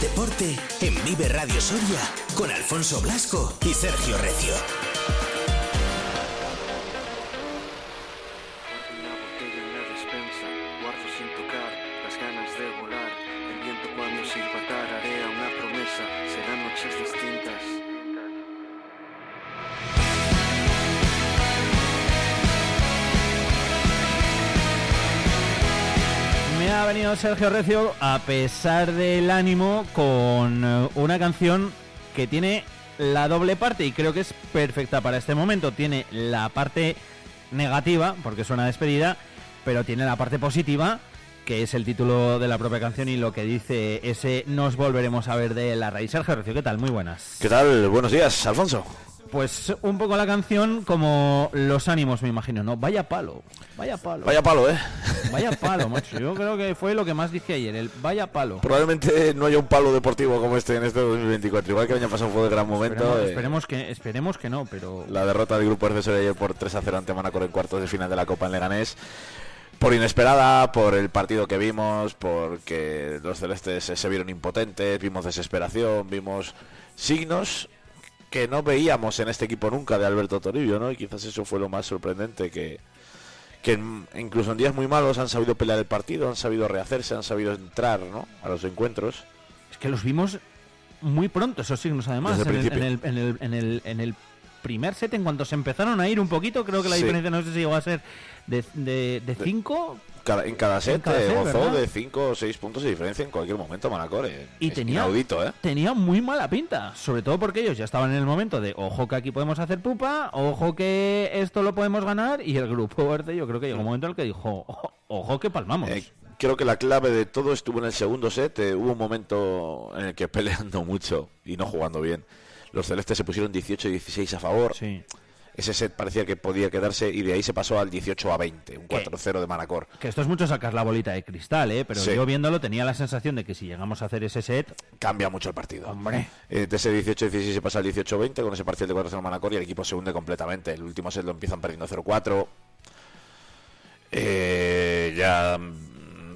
deporte en Vive Radio Soria con Alfonso Blasco y Sergio Recio. Sergio Recio, a pesar del ánimo, con eh, una canción que tiene la doble parte y creo que es perfecta para este momento. Tiene la parte negativa, porque es una despedida, pero tiene la parte positiva, que es el título de la propia canción y lo que dice ese nos volveremos a ver de la raíz. Sergio Recio, ¿qué tal? Muy buenas. ¿Qué tal? Buenos días, Alfonso. Pues un poco la canción como los ánimos, me imagino, ¿no? Vaya palo, vaya palo. Vaya palo, ¿eh? Vaya palo, macho. Yo creo que fue lo que más dije ayer, el vaya palo. Probablemente no haya un palo deportivo como este en este 2024. Igual que el año pasado fue de gran momento. Esperemos, eh, esperemos que, esperemos que no, pero... La derrota del grupo RC ayer por 3 a 0 ante Manacor en cuartos de final de la Copa en Leganés. Por inesperada, por el partido que vimos, porque los celestes se, se vieron impotentes, vimos desesperación, vimos signos que no veíamos en este equipo nunca de Alberto Toribio, ¿no? Y quizás eso fue lo más sorprendente que, que en- incluso en días muy malos han sabido pelear el partido, han sabido rehacerse, han sabido entrar, ¿no? A los encuentros. Es que los vimos muy pronto, esos signos, además. En, el, en, el, en, el, en el primer set, en cuanto se empezaron a ir un poquito, creo que la Sí. diferencia no sé si llegó a ser de, de, de cinco Cada- en cada set, cada eh, set, gozó ¿verdad? de 5 o 6 puntos de diferencia en cualquier momento Manacor. eh. y Es tenía, inaudito, ¿eh? tenía muy mala pinta, sobre todo porque ellos ya estaban en el momento de ojo que aquí podemos hacer pupa, ojo que esto lo podemos ganar y el grupo verde yo creo que llegó un momento en el que dijo ojo, ojo que palmamos. Eh, creo que la clave de todo estuvo en el segundo set. eh, hubo un momento en el que peleando mucho y no jugando bien, los celestes se pusieron 18 y 16 a favor. Sí. Ese set parecía que podía quedarse y de ahí se pasó al 18 a 20, un ¿Qué? 4-0 de Manacor. Que esto es mucho sacar la bolita de cristal, ¿eh? Pero Sí. yo viéndolo tenía la sensación de que si llegamos a hacer ese set, Cambia mucho el partido. hombre, Eh, de ese 18-16 se pasa al 18-20 con ese parcial de 4-0 Manacor y el equipo se hunde completamente. El último set lo empiezan perdiendo 0-4. Eh, ya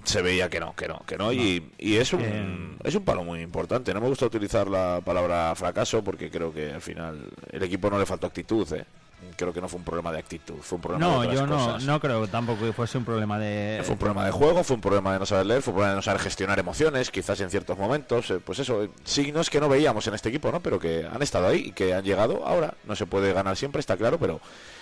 se veía que no, que no, que no. Y, y es, un, Que- es un palo muy importante. No me gusta utilizar la palabra fracaso porque creo que al final el equipo no le faltó actitud. ¿eh? Creo que no fue un problema de actitud, fue un problema de no, otras yo no, cosas. no creo tampoco que fuese un problema de... Fue un problema de juego, fue un problema de no saber leer, fue un problema de no saber gestionar emociones, quizás en ciertos momentos, eh, pues eso, eh, signos que no veíamos en este equipo, ¿no? Pero que han estado ahí y que han llegado ahora. No se puede ganar siempre, está claro, pero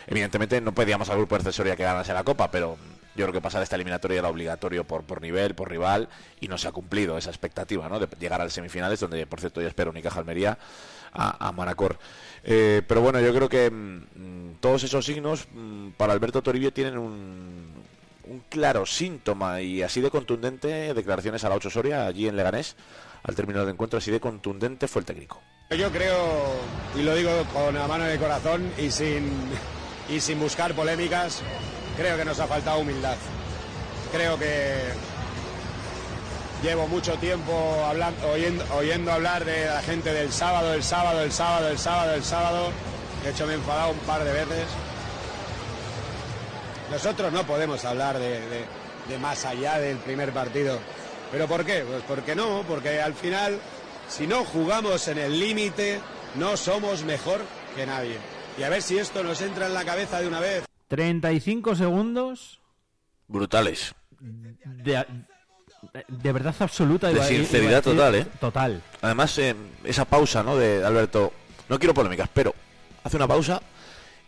evidentemente no pedíamos al grupo de accesoria que ganase la Copa, pero yo creo que pasar esta eliminatoria era obligatorio por, por nivel, por rival, y no se ha cumplido esa expectativa, ¿no? De llegar a las semifinales, donde por cierto ya espero Unicaja Almería a, a Manacor. Eh, pero bueno, yo creo que mm, todos esos signos mm, para Alberto Toribio tienen un, un claro síntoma y así de contundente declaraciones a la 8 Soria allí en Leganés al término del encuentro así de contundente fue el técnico Yo creo, y lo digo con la mano el corazón y sin, y sin buscar polémicas, creo que nos ha faltado humildad. Creo que llevo mucho tiempo oyendo, hablar de la gente del sábado, el sábado, el sábado, el sábado, el sábado. De hecho, me he enfadado un par de veces. Nosotros no podemos hablar de más allá del primer partido. ¿Pero por qué? Pues porque no, porque al final, si no jugamos en el límite, no somos mejor que nadie. Y a ver si esto nos entra en la cabeza de una vez. 35 segundos brutales de, de verdad absoluta. De sinceridad decir- total, ¿eh? Total. además eh, esa pausa no de Alberto no quiero polémicas pero hace una pausa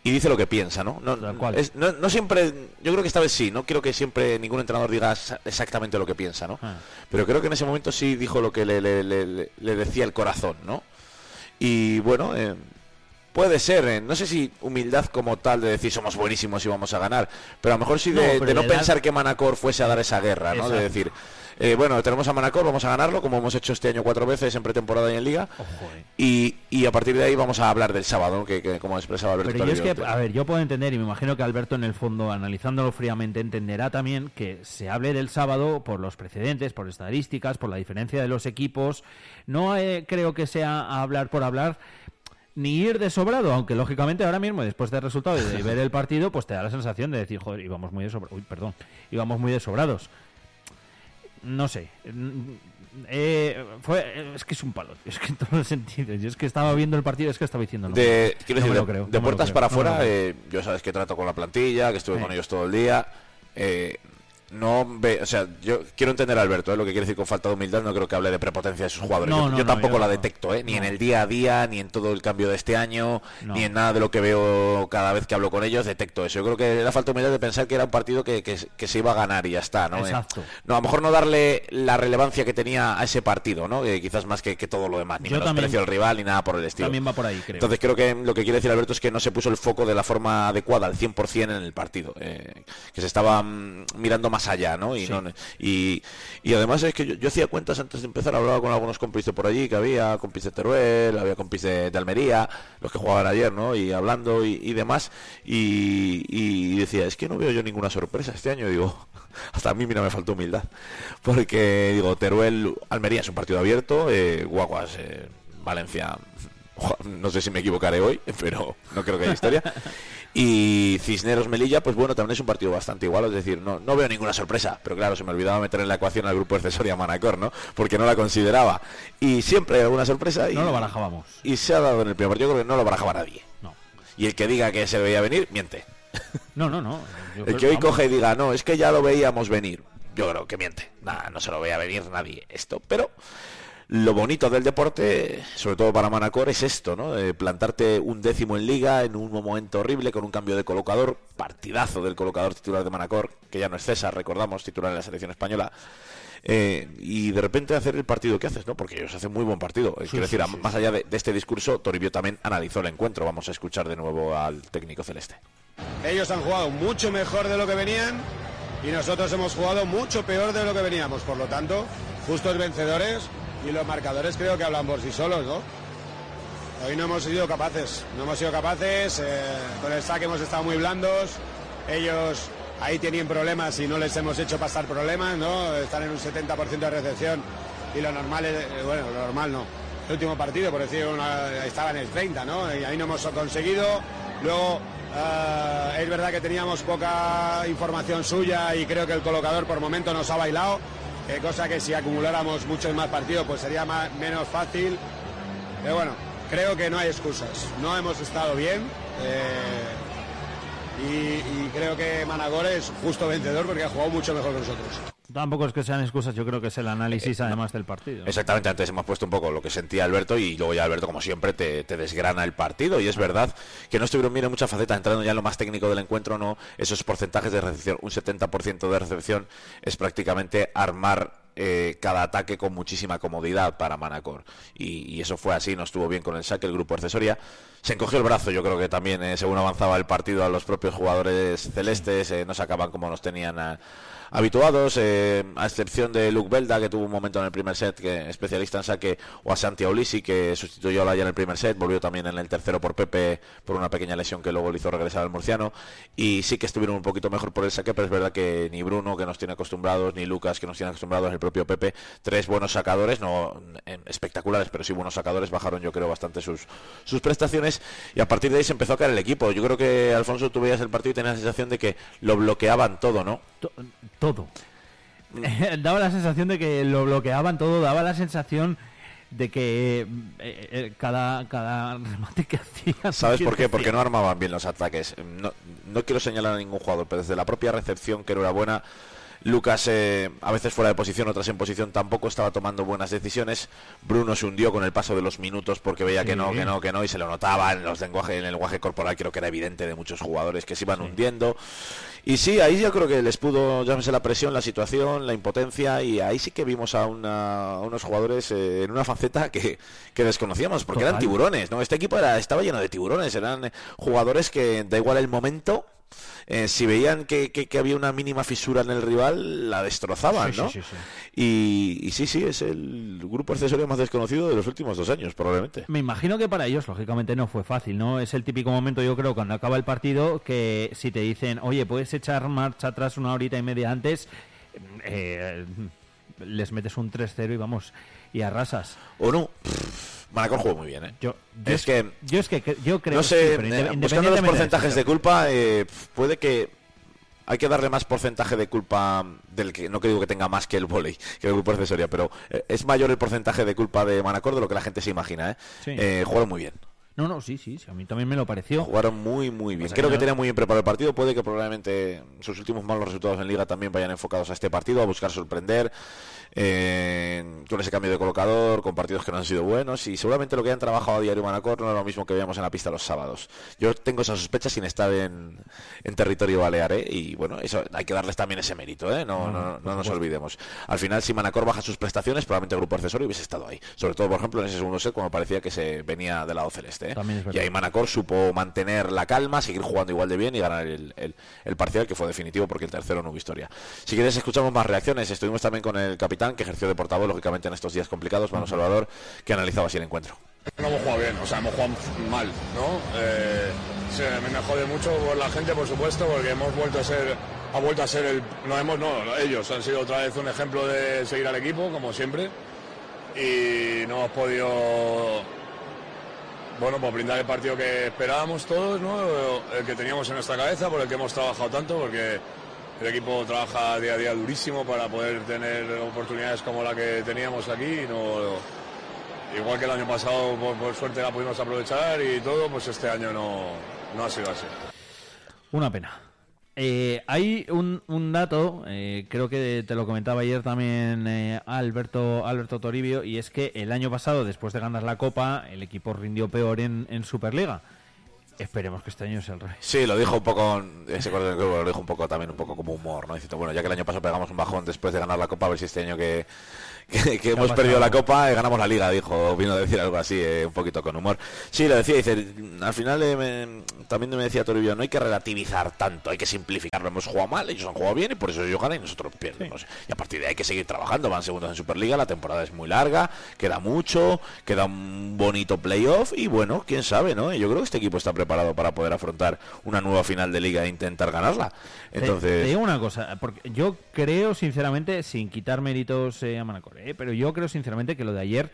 y dice lo que piensa no no, es- no, no siempre yo creo que esta vez sí no quiero que siempre ningún entrenador diga exa- exactamente lo que piensa no Ah. pero creo que en ese momento sí dijo lo que le, le- le- le- le decía el corazón no y bueno eh, Puede ser, eh, no sé si humildad como tal de decir somos buenísimos y vamos a ganar, pero a lo mejor sí de no pensar que Manacor fuese a dar esa guerra, ¿no? De decir, eh, bueno, tenemos a Manacor, vamos a ganarlo, como hemos hecho este año cuatro veces en pretemporada y en liga, Ojo, eh. y, y a partir de ahí vamos a hablar del sábado, que, que como expresaba Alberto. Pero yo es que, a ver, yo puedo entender, y me imagino que Alberto en el fondo, analizándolo fríamente, entenderá también que se hable del sábado por los precedentes, por estadísticas, por la diferencia de los equipos. No eh, creo que sea hablar por hablar, ni ir de sobrado, aunque lógicamente ahora mismo, después del resultado y de ver el partido, pues te da la sensación de decir, joder, íbamos muy de sobra- Uy, perdón, íbamos muy de sobrados. No sé. eh, fue, es que es un palo, es que en todos los sentidos. Yo es que estaba viendo el partido, es que estaba diciendo. No, de, no decir, me lo creo, de puertas creo, para afuera, eh, yo sabes que trato con la plantilla, que estuve con ellos todo el día. No ve, o sea, yo quiero entender a Alberto, eh, lo que quiere decir con falta de humildad, no creo que hable de prepotencia de sus jugadores. No, yo, no, yo no, tampoco yo la detecto, eh, ni en el día a día, ni en todo el cambio de este año, ni en nada de lo que veo cada vez que hablo con ellos, detecto eso. Yo creo que era falta de humildad de pensar que era un partido que, que- que se iba a ganar y ya está, ¿no? Eh, Exacto. no, a lo mejor no darle la relevancia que tenía a ese partido, ¿no? Eh, quizás más que, que todo lo demás, ni Yo también- menosprecio al rival ni nada por el estilo. También va por ahí, creo. Entonces creo que lo que quiere decir Alberto es que no se puso el foco de la forma adecuada al 100% en el partido, eh, que se estaba mm, mirando más allá, ¿no? Y, Sí. no- y, y además es que yo, yo hacía cuentas antes de empezar, hablaba con algunos compis de por allí, que había compis de Teruel, había compis de, de Almería, los que jugaban ayer, ¿no? Y hablando y, y demás, y, y decía, es que no veo yo ninguna sorpresa este año, digo, hasta a mí mira me faltó humildad, porque digo, Teruel, Almería es un partido abierto, eh, Guaguas, eh, Valencia, no sé si me equivocaré hoy, pero no creo que haya historia. Y Cisneros Melilla, pues bueno, también es un partido bastante igual, es decir, no, no veo ninguna sorpresa, pero claro, se me olvidaba meter en la ecuación al grupo accesoria Manacor, ¿no? Porque no la consideraba. Y siempre hay alguna sorpresa y, No lo barajábamos. y se ha dado en el primer partido, creo que no lo barajaba nadie. No, Y el que diga que se veía venir, miente. no, no. no. Yo El creo- que hoy vamos, coge y diga, no, es que ya lo veíamos venir. Yo creo que miente. Nada, no se lo veía venir nadie esto. Pero lo bonito del deporte, sobre todo para Manacor, es esto, ¿no? De plantarte un décimo en liga en un momento horrible con un cambio de colocador. Partidazo del colocador titular de Manacor, que ya no es César, recordamos, titular en la selección española. Eh, y de repente hacer el partido que haces, ¿no? Porque ellos hacen muy buen partido. Eh, Quiero decir, más allá de, de este discurso, Toribio también analizó el encuentro. Vamos a escuchar de nuevo al técnico celeste. Ellos han jugado mucho mejor de lo que venían y nosotros hemos jugado mucho peor de lo que veníamos. Por lo tanto, justos vencedores y los marcadores creo que hablan por sí solos, ¿no? Hoy no hemos sido capaces, no hemos sido capaces, eh, con el saque hemos estado muy blandos, ellos ahí tienen problemas y no les hemos hecho pasar problemas, ¿no? Están en un 70% de recepción y lo normal, es, eh, bueno, lo normal no. El último partido, por decir, una- estaba en el 30, ¿no? Y ahí no hemos conseguido. Luego, eh, es verdad que teníamos poca información suya y creo que el colocador por momento nos ha bailado, cosa que si acumuláramos muchos más partidos pues sería más- menos fácil. Pero bueno, creo que no hay excusas. No hemos estado bien. eh, y, y creo que Managor es justo vencedor porque ha jugado mucho mejor que nosotros. Tampoco es que sean excusas, yo creo que es el análisis además del partido. Exactamente, antes hemos puesto un poco lo que sentía Alberto y luego ya Alberto, como siempre, te, te desgrana el partido. Y es verdad que no estuvieron bien en muchas facetas, entrando ya en lo más técnico del encuentro, no esos porcentajes de recepción. Un 70% de recepción es prácticamente armar eh, cada ataque con muchísima comodidad para Manacor. Y, y eso fue así, no estuvo bien con el saque el grupo accesoria. Se encogió el brazo, yo creo que también, eh, según avanzaba el partido, a los propios jugadores celestes eh, no sacaban como nos tenían a- habituados, eh, a excepción de Luke Belda, que tuvo un momento en el primer set, que especialista en saque, o a Santi Aulisi, que sustituyó a Laya en el primer set, volvió también en el tercero por Pepe, por una pequeña lesión que luego le hizo regresar al murciano, y sí que estuvieron un poquito mejor por el saque, pero es verdad que ni Bruno, que nos tiene acostumbrados, ni Lucas, que nos tiene acostumbrados, el propio Pepe, tres buenos sacadores, no espectaculares, pero sí buenos sacadores, bajaron yo creo bastante sus, sus prestaciones, y a partir de ahí se empezó a caer el equipo. Yo creo que, Alfonso, tú veías el partido y tenías la sensación de que lo bloqueaban todo, ¿no? To- todo. daba la sensación de que lo bloqueaban todo, daba la sensación de que eh, eh, cada, cada remate que hacían... ¿Sabes por qué? Porque no armaban bien los ataques. No, no quiero señalar a ningún jugador, pero desde la propia recepción, que no era buena, Lucas eh, a veces fuera de posición, otras en posición, tampoco estaba tomando buenas decisiones. Bruno se hundió con el paso de los minutos porque veía que no, que no, que no, y se lo notaba en los lenguaje, en el lenguaje corporal, creo que era evidente de muchos jugadores que se iban hundiendo. Y sí, ahí yo creo que les pudo, llámese la presión, la situación, la impotencia, y ahí sí que vimos a, una- a unos jugadores eh, en una faceta que, que desconocíamos, porque eran tiburones, ¿no? Este equipo era, estaba lleno de tiburones, eran jugadores que da igual el momento, eh, si veían que, que- que había una mínima fisura en el rival, la destrozaban, Sí, ¿no? sí, sí. Y, y sí, sí, es el grupo accesorio más desconocido de los últimos dos años, probablemente. Me imagino que para ellos, lógicamente, no fue fácil, ¿no? Es el típico momento, yo creo, cuando acaba el partido, que si te dicen, oye, puedes echar marcha atrás una horita y media antes, eh, les metes un 3-0 y vamos, y arrasas. ¿O no? Pff, Manacor jugó muy bien, ¿eh? Yo, yo Es que- yo es que yo creo no que sé, eh, inde- buscando los porcentajes de culpa, eh, puede que hay que darle más porcentaje de culpa del que no que digo que tenga más que el volei, que el grupo accesoria, pero eh, es mayor el porcentaje de culpa de Manacor de lo que la gente se imagina, ¿eh? Sí. Eh, jugaron muy bien. No, no, sí, sí, sí, a mí también me lo pareció. Jugaron muy, muy bien. Pues Creo que yo- tenían muy bien preparado el partido. Puede que probablemente sus últimos malos resultados en Liga también vayan enfocados a este partido, a buscar sorprender. Eh, con ese cambio de colocador, con partidos que no han sido buenos. Y seguramente lo que han trabajado a diario Manacor no es lo mismo que veíamos en la pista los sábados. Yo tengo esa sospecha sin estar en, en territorio balear. ¿eh? Y bueno, eso hay que darles también ese mérito. ¿eh? No, no, no nos olvidemos. Al final, si Manacor baja sus prestaciones, probablemente el grupo accesorio hubiese estado ahí. Sobre todo, por ejemplo, en ese segundo set, cuando parecía que se venía del lado celeste. ¿eh? Y ahí Manacor supo mantener la calma, seguir jugando igual de bien y ganar el, el- el parcial, que fue definitivo porque el tercero no hubo historia. Si quieres, escuchamos más reacciones. Estuvimos también con el capitán, que ejerció de portavoz, lógicamente, en estos días complicados, Manu Salvador, que analizaba así el encuentro. No hemos jugado bien, o sea, hemos jugado mal, ¿no? Eh, se me jode mucho por la gente, por supuesto, porque hemos vuelto a ser, ha vuelto a ser el, no hemos, no, ellos han sido otra vez un ejemplo de seguir al equipo, como siempre, y no hemos podido, bueno, pues brindar el partido que esperábamos todos, ¿no? El que teníamos en nuestra cabeza, por el que hemos trabajado tanto, porque el equipo trabaja día a día durísimo para poder tener oportunidades como la que teníamos aquí y no Igual que el año pasado, por, suerte la pudimos aprovechar y todo, pues este año no, no ha sido así. Una pena. Eh, hay un, dato, eh, creo que te lo comentaba ayer también eh, Alberto, Alberto Toribio, y es que el año pasado, después de ganar la Copa, el equipo rindió peor en Superliga. Esperemos que este año sea el revés. Sí, lo dijo un poco, ese lo dijo un poco también, un poco como humor, ¿no? Diciendo, bueno, ya que el año pasado pegamos un bajón después de ganar la Copa, a ver si este año que, que, que hemos pasado? perdido la Copa, eh, ganamos la Liga, dijo, vino a decir algo así, eh, un poquito con humor. Sí, lo decía, dice, al final eh, me- también me decía Toribio, no hay que relativizar tanto, hay que simplificarlo, hemos jugado mal, ellos han jugado bien y por eso ellos ganan y nosotros perdemos. Y a partir de ahí hay que seguir trabajando, van segundos en Superliga, la temporada es muy larga, queda mucho, queda un bonito playoff y bueno, quién sabe, ¿no? Y Yo creo que este equipo está preparado para poder afrontar una nueva final de liga e intentar ganarla. Te- te, Entonces, digo una cosa, porque yo creo sinceramente, sin quitar méritos eh, a Manacor, eh, pero yo creo sinceramente que lo de ayer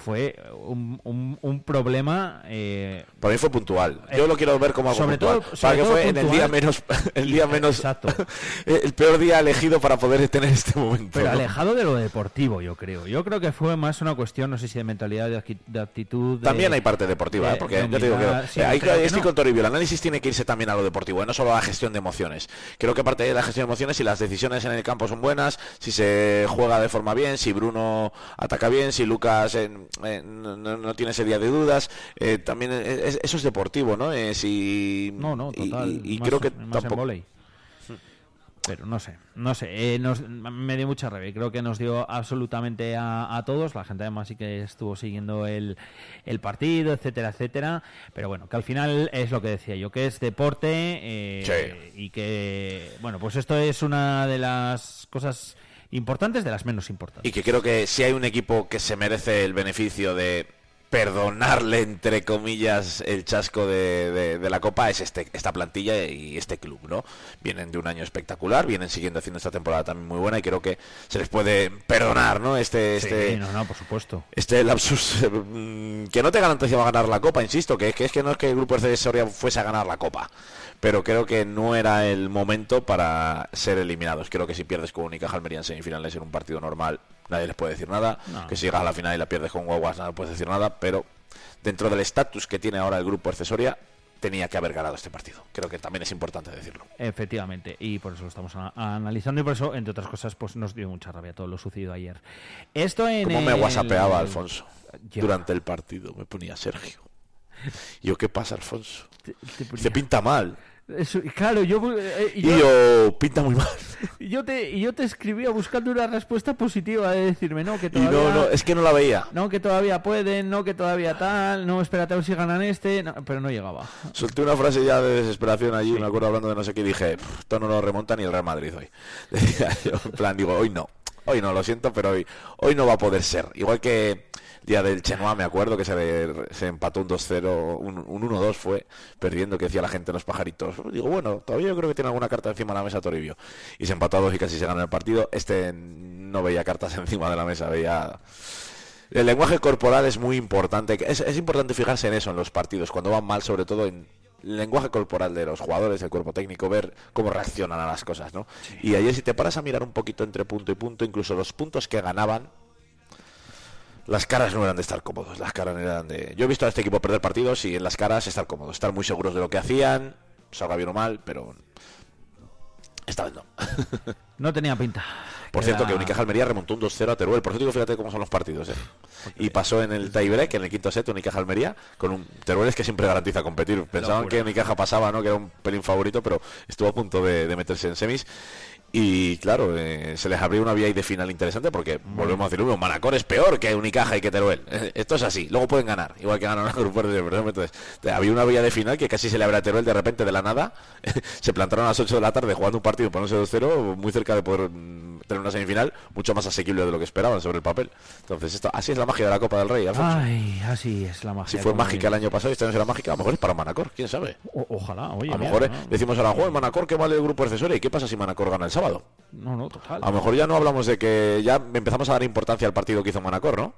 fue un, un- un problema eh, para mí fue puntual. Yo lo quiero ver como algo sobre puntual. todo- para que fue en el día menos, el día menos, Exacto. el peor día elegido para poder tener este momento. Pero ¿no? alejado de lo deportivo, yo creo. Yo creo que fue más una cuestión, no sé si de mentalidad, de, acti- de actitud. de- También hay parte deportiva, ¿eh? porque de te digo que sí, hay que- estoy no. con Toribio. El análisis tiene que irse también a lo deportivo, ¿eh? no solo a la gestión de emociones. Creo que parte de la gestión de emociones, si las decisiones en el campo son buenas, si se juega de forma bien, si Bruno ataca bien, si Lucas eh, no, no- tiene día de dudas, eh, también eh, es- eso es deportivo, ¿no? Eh, si, No, no, total. Y, y más- creo que más tampoco. Pero no sé, no sé, eh, nos- me dio mucha rabia. Creo que nos dio absolutamente a, a todos. La gente además sí que estuvo siguiendo el, el partido, etcétera, etcétera. Pero bueno, que al final es lo que decía yo, que es deporte eh, Sí. y que, bueno, pues esto es una de las cosas importantes, de las menos importantes. Y que creo que si hay un equipo que se merece el beneficio de perdonarle, entre comillas, el chasco de, de- de la Copa, es este, esta plantilla y este club, ¿no? Vienen de un año espectacular, vienen siguiendo haciendo esta temporada también muy buena y creo que se les puede perdonar, ¿no? Este, Sí, este, no, no, por supuesto. este lapsus eh, mm, que no te garantizaba ganar la copa, insisto, que, que es que no es que el grupo de Soria fuese a ganar la copa, pero creo que no era el momento para ser eliminados. Creo que si pierdes con Unicaja Almería en semifinales en un partido normal, nadie les puede decir nada. No. Que si llegas a la final y la pierdes con Guaguas, nadie puede decir nada, pero dentro del estatus que tiene ahora el grupo accesoria, tenía que haber ganado este partido. Creo que también es importante decirlo. Efectivamente, y por eso lo estamos analizando y por eso, entre otras cosas, pues nos dio mucha rabia todo lo sucedido ayer. Esto en ¿Cómo me el- whatsappeaba Alfonso durante el partido? Me ponía Sergio. Yo, ¿qué pasa, Alfonso? Te- te ponía- Dice, pinta mal. Eso, claro, yo, eh, Y yo, pinta muy mal. yo te, y yo te escribía buscando una respuesta positiva de decirme, no, que Y todavía... no, no, es que no la veía. no, que todavía pueden, no, que todavía tal, no, espérate a ver si ganan este, no, pero no llegaba. Solté una frase ya de desesperación allí, me acuerdo hablando de no sé qué, y dije, "Pff, esto no lo remonta ni el Real Madrid hoy. Yo, en plan, digo, hoy no, hoy no, lo siento, pero hoy, hoy no va a poder ser. Igual que día del Chenoa, me acuerdo que se, se empató un 2-0, un, un 1-2 fue, perdiendo, que decía la gente los pajaritos. Digo, bueno, todavía yo creo que tiene alguna carta encima de la mesa Toribio. Y se empató a dos y casi se ganó el partido. Este no veía cartas encima de la mesa, veía... El lenguaje corporal es muy importante. Es, es importante fijarse en eso en los partidos, cuando van mal, sobre todo en el lenguaje corporal de los jugadores, el cuerpo técnico, ver cómo reaccionan a las cosas, ¿no? Y ayer si te paras a mirar un poquito entre punto y punto, incluso los puntos que ganaban, las caras no eran de estar cómodos, las caras eran de... Yo he visto a este equipo perder partidos y en las caras estar cómodos, estar muy seguros de lo que hacían, salga bien o mal, pero esta vez no. No tenía pinta. Por cierto, que Unicaja Almería remontó un 2-0 a Teruel. Por eso digo, fíjate cómo son los partidos. ¿eh? Y pasó en el tiebreak, en el quinto set, Unicaja Almería, con un Teruel es que siempre garantiza competir. Pensaban que Unicaja pasaba, ¿no? que era un pelín favorito, pero estuvo a punto de, de meterse en semis. Y claro, eh, se les abrió una vía ahí de final interesante porque volvemos a decir, uno, Manacor es peor que Unicaja y que Teruel. Eh, Esto es así, luego pueden ganar, igual que ganan a grupo de Entonces, había una vía de final que casi se le abre a Teruel de repente de la nada. se plantaron a las 8 de la tarde jugando un partido poniéndose 2-0, muy cerca de poder mm, tener una semifinal mucho más asequible de lo que esperaban sobre el papel. Entonces, esto, así es la magia de la Copa del Rey, Alfonso. Ay, así es la magia. si fue mágica el año pasado y este año será mágica, a lo mejor es para Manacor, quién sabe. O- ojalá, oye. A lo mira, mejor eh, no, decimos ahora, juego Manacor que vale el grupo accesorio. ¿Y qué pasa si Manacor gana el sábado? No, no, total. A lo mejor ya no hablamos de que ya empezamos a dar importancia al partido que hizo Manacor, ¿no?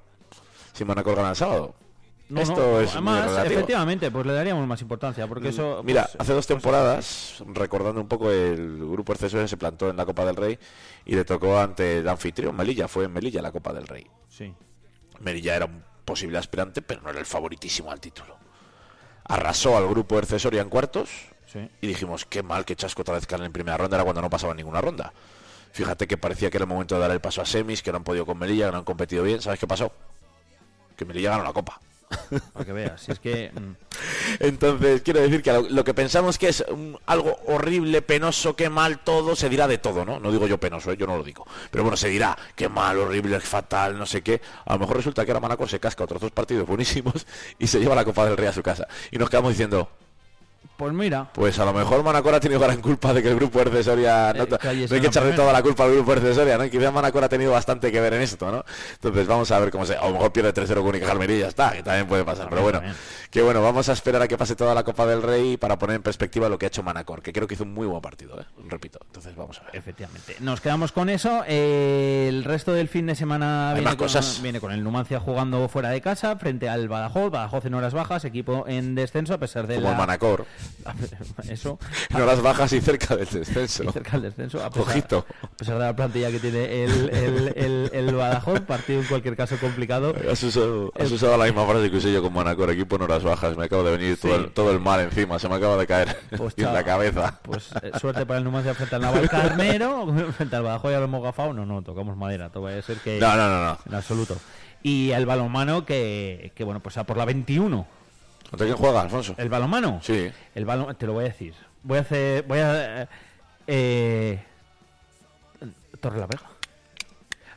Si Manacor gana el sábado. No, Esto no, es Además, efectivamente, pues le daríamos más importancia, porque eso... Mira, pues, hace dos temporadas, recordando un poco el grupo accesorio se plantó en la Copa del Rey y le tocó ante el anfitrión Melilla, fue en Melilla la Copa del Rey. Sí. Melilla era un posible aspirante, pero no era el favoritísimo al título. Arrasó al grupo accesorio en cuartos Sí. y dijimos, qué mal que Chasco otra vez caen en primera ronda, era cuando no pasaba ninguna ronda. Fíjate que parecía que era el momento de dar el paso a semis, que no han podido con Melilla, que no han competido bien. ¿Sabes qué pasó? Que Melilla ganó la copa. Para que veas. Si es que... mm, Entonces, quiero decir que lo, que pensamos que es algo horrible, penoso, qué mal todo, se dirá de todo, ¿no? No digo yo penoso, ¿eh? yo no lo digo. Pero bueno, se dirá, qué mal, horrible, fatal, no sé qué. A lo mejor resulta que ahora Manacor se casca otros dos partidos buenísimos y se lleva la Copa del Rey a su casa. Y nos quedamos diciendo, Pues mira, pues a lo mejor Manacor ha tenido gran culpa de que el grupo de Soria no, Eh, no hay que echarle toda la culpa al grupo de Soria, ¿no? Quizás Manacor ha tenido bastante que ver en esto, ¿no? Entonces vamos a ver cómo se... A lo mejor pierde 3-0 con Unicaja Almería y ya está, que también puede pasar. Pero bueno, que bueno, vamos a esperar a que pase toda la Copa del Rey para poner en perspectiva lo que ha hecho Manacor, que creo que hizo un muy buen partido, ¿eh? Repito, entonces vamos a ver. efectivamente. Nos quedamos con eso. Eh, el resto del fin de semana viene más con, cosas. viene con el Numancia jugando fuera de casa frente al Badajoz. Badajoz en horas bajas, equipo en descenso a pesar de Como el. Manacor, Eso. en horas bajas y cerca del descenso. y cerca del descenso. A pesar, Ojito. a pesar de la plantilla que tiene el, el, el, el Badajoz, partido en cualquier caso complicado. Has usado, has usado la misma frase que usé yo con Manacor, equipo en horas bajas. Me acabo de venir todo, el, todo el mal encima, se me acaba de caer Pues, en la cabeza. Pues eh, suerte para el Numancia frente al Naval Carnero, frente al Badajoz y al Mogafao. No, no, tocamos madera. Todo ser que. No, no, no, no. En absoluto. Y el balonmano que, que bueno, pues a por la 21. ¿Contra quién juega, Alfonso? ¿El balonmano? Sí. El balon... Te lo voy a decir. Voy a hacer... Voy a... Eh... Torre la Vega.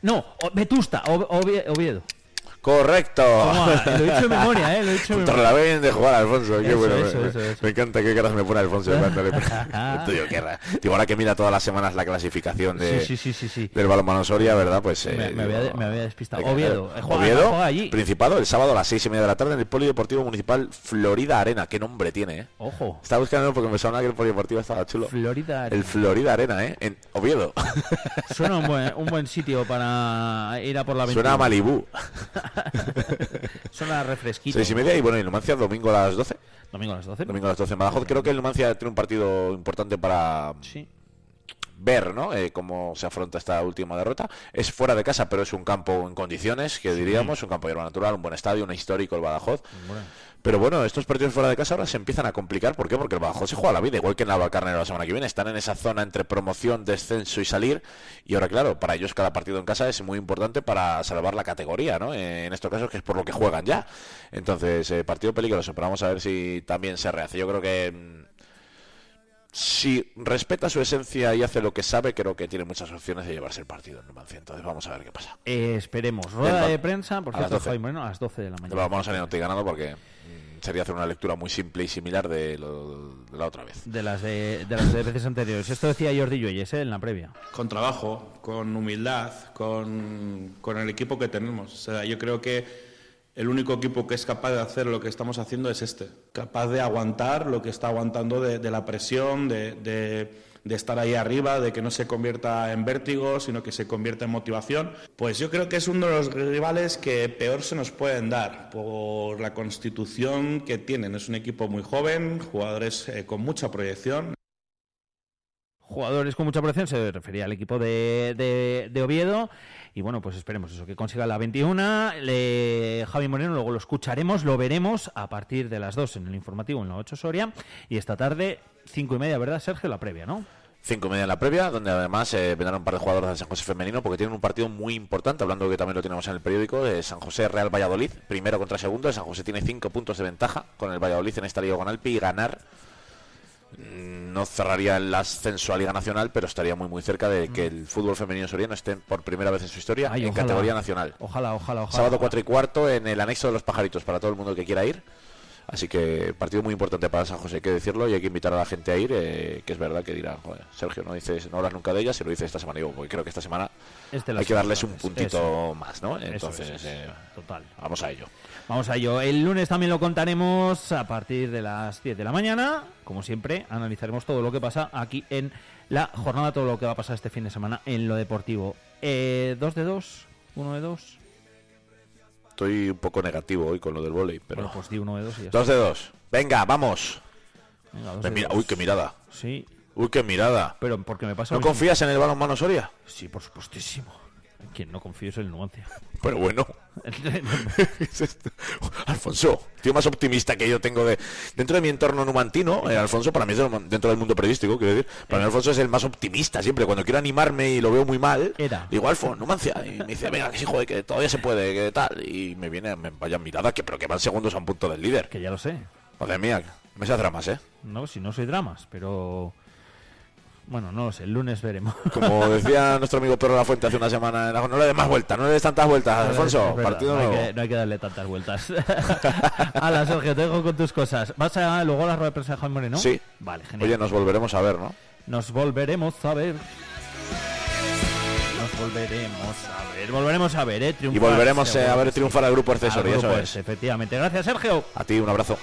No, Vetusta, Oviedo. Correcto. Toma, lo he dicho de memoria, ¿eh? Lo he dicho de memoria. la bien de jugar, Alfonso. Qué Eso, bueno. eso, me, eso, me- eso. me encanta qué caras me pone Alfonso cuando le qué ahora que mira todas las semanas la clasificación de, Sí, sí, sí, sí, del balonmano Soria, ¿verdad? Pues Me- eh, me había- me había despistado. Oviedo, eh, eh, juega- Oviedo, juega allí. Principado, el sábado a las seis y media de la tarde en el Polideportivo Municipal Florida Arena. Qué nombre tiene, ¿eh? Ojo. Estaba buscando porque me sonaba que el Polideportivo estaba chulo. Florida. El Florida Arena, ¿eh? En Oviedo. Suena un buen, un buen sitio para ir a por la 21. Suena a Malibú. Suena refresquito. Seis y media y bueno, y Numancia domingo a las 12. Domingo a las 12. Domingo a las 12 en Badajoz. Creo que el Numancia tiene un partido importante para Sí. ver ¿no? Eh, cómo se afronta esta última derrota. Es fuera de casa, pero es un campo en condiciones, que diríamos, un campo de hierba natural, un buen estadio, un histórico el Badajoz. Pero bueno, estos partidos fuera de casa ahora se empiezan a complicar. ¿Por qué? Porque el Badajoz se juega la vida, igual que en la Carnero la semana que viene. Están en esa zona entre promoción, descenso y salir. Y ahora, claro, para ellos cada partido en casa es muy importante para salvar la categoría, ¿no? En estos casos, que es por lo que juegan ya. Entonces, eh, partido peligroso. Pero vamos a ver si también se rehace. Yo creo que. Si respeta su esencia y hace lo que sabe, creo que tiene muchas opciones de llevarse el partido en Numancia. Entonces vamos a ver qué pasa. Eh, esperemos. Rueda de prensa, por cierto, 12. Jaime Moreno, a las 12 de la Pero mañana. vamos a ir estoy ganando porque mm, sería hacer una lectura muy simple y similar de, lo- de la otra vez. De las de, de las de veces anteriores. Esto decía Jordi Lluelles ¿eh? en la previa. con trabajo, con humildad, con, con el equipo que tenemos. O sea, yo creo que el único equipo que es capaz de hacer lo que estamos haciendo es este, capaz de aguantar lo que está aguantando de, la presión, de, estar ahí arriba, de que no se convierta en vértigo, sino que se convierta en motivación. Pues yo creo que es uno de los rivales que peor se nos pueden dar por la constitución que tienen. Es un equipo muy joven, jugadores eh, con mucha proyección. Jugadores con mucha proyección, se refería al equipo de, de, de Oviedo. Y bueno, pues esperemos eso, que consiga la 21. Le, Javi Moreno, luego lo escucharemos, lo veremos a partir de las 2 en el informativo en la 8 Soria. Y esta tarde, 5 y media, ¿verdad, Sergio? La previa, ¿no? Cinco y media en la previa, donde además eh, vendrán un par de jugadores del San José femenino, porque tienen un partido muy importante, hablando de que también lo tenemos en el periódico, de San José Real Valladolid, primero contra segundo. San José tiene cinco puntos de ventaja con el Valladolid en esta liga con Alpi y ganar no cerraría el ascenso a Liga Nacional, pero estaría muy muy cerca de que el fútbol femenino soriano esté por primera vez en su historia Ay, en ojalá. categoría nacional. Ojalá, ojalá, ojalá. Sábado 4 y cuarto en el anexo de los pajaritos para todo el mundo que quiera ir. Así que partido muy importante para San José, hay que decirlo, y hay que invitar a la gente a ir, eh, que es verdad que dirá, joder, Sergio, no dices, no hablas nunca de ella, se lo dice esta semana, digo, porque creo que esta semana Este hay que darles un puntito eso. más, ¿no? Entonces, es, eh, total. vamos a ello. Vamos a ello. El lunes también lo contaremos a partir de las 10 de la mañana. Como siempre, analizaremos todo lo que pasa aquí en la jornada, todo lo que va a pasar este fin de semana en lo deportivo. Eh, ¿Dos de dos? ¿Uno de dos? Estoy un poco negativo hoy con lo del volei, pero... Bueno, pues di uno de dos y ya está. Dos de dos. Venga, vamos. Venga, dos Me de mira- dos. Uy, qué mirada. Sí, Uy, qué mirada. pero porque me pasa ¿No lo mismo. confías en el balonmano Soria? Sí, por supuestísimo. En quien no confío es el Numancia. Pero bueno. Es esto. Alfonso, tío más optimista que yo tengo de dentro de mi entorno numantino, eh, Alfonso para mí es dentro del mundo periodístico, quiero decir, para mí Alfonso es el más optimista siempre. Cuando quiero animarme y lo veo muy mal, Era. digo Alfonso, Numancia, y me dice, venga, que sí, joder, que todavía se puede, que tal, y me viene, me vaya mirada, que pero que van segundos a un punto del líder. que ya lo sé. Madre mía, me se dramas, ¿eh? No, si no soy dramas, pero... Bueno, no lo sé, el lunes veremos. Como decía nuestro amigo Pedro La Fuente hace una semana, no le des más vueltas, no le des tantas vueltas, Alfonso, verdad, partido no, hay que, no hay que darle tantas vueltas. Hala, Sergio, te dejo con tus cosas. ¿Vas a luego a la rueda de prensa de Juan Moreno? Sí. Vale, genial. Oye, nos volveremos a ver, ¿no? Nos volveremos a ver. Nos volveremos a ver. Volveremos a ver, ¿eh? Y Triunfar, volveremos eh, a ver triunfar al grupo eso es. Efectivamente. Gracias, Sergio. A ti un abrazo.